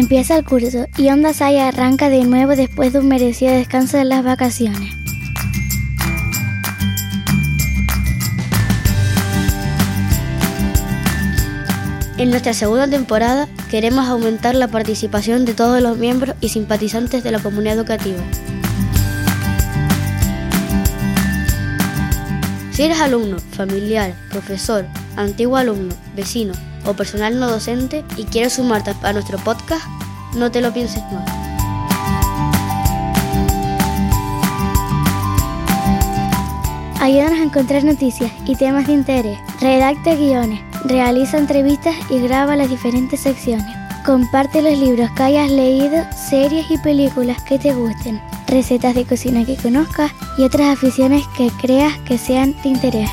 Empieza el curso y Onda Saya arranca de nuevo después de un merecido descanso de las vacaciones. En nuestra segunda temporada queremos aumentar la participación de todos los miembros y simpatizantes de la comunidad educativa. Si eres alumno, familiar, profesor, antiguo alumno, vecino o personal no docente y quieres sumarte a nuestro podcast, no te lo pienses más. Ayúdanos a encontrar noticias y temas de interés. Redacta guiones, realiza entrevistas y graba las diferentes secciones. Comparte los libros que hayas leído, series y películas que te gusten, recetas de cocina que conozcas y otras aficiones que creas que sean de interés.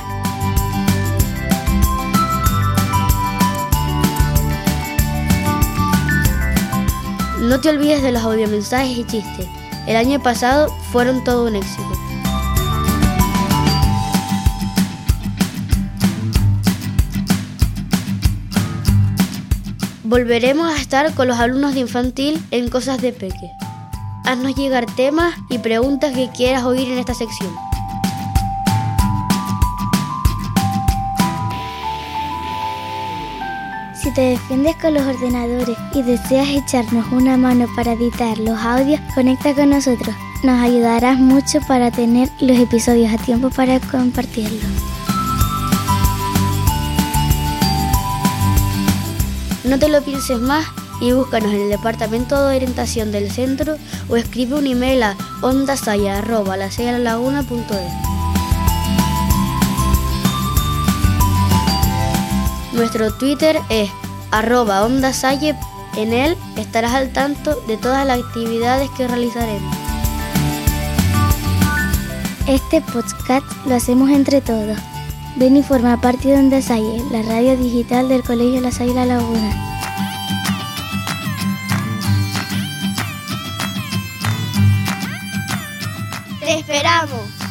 No te olvides de los audiomensajes y chistes. El año pasado fueron todo un éxito. Volveremos a estar con los alumnos de infantil en Cosas de Peque. Haznos llegar temas y preguntas que quieras oír en esta sección. Si te defiendes con los ordenadores y deseas echarnos una mano para editar los audios, conecta con nosotros. Nos ayudarás mucho para tener los episodios a tiempo para compartirlos. No te lo pienses más y búscanos en el departamento de orientación del centro o escribe un email a ondasaya.lasealaguna.es. Nuestro Twitter es arroba ondasalle. En él estarás al tanto de todas las actividades que realizaremos. Este podcast lo hacemos entre todos. Ven y forma parte de Onda Salle, la radio digital del Colegio La Salle La Laguna. ¡Te esperamos!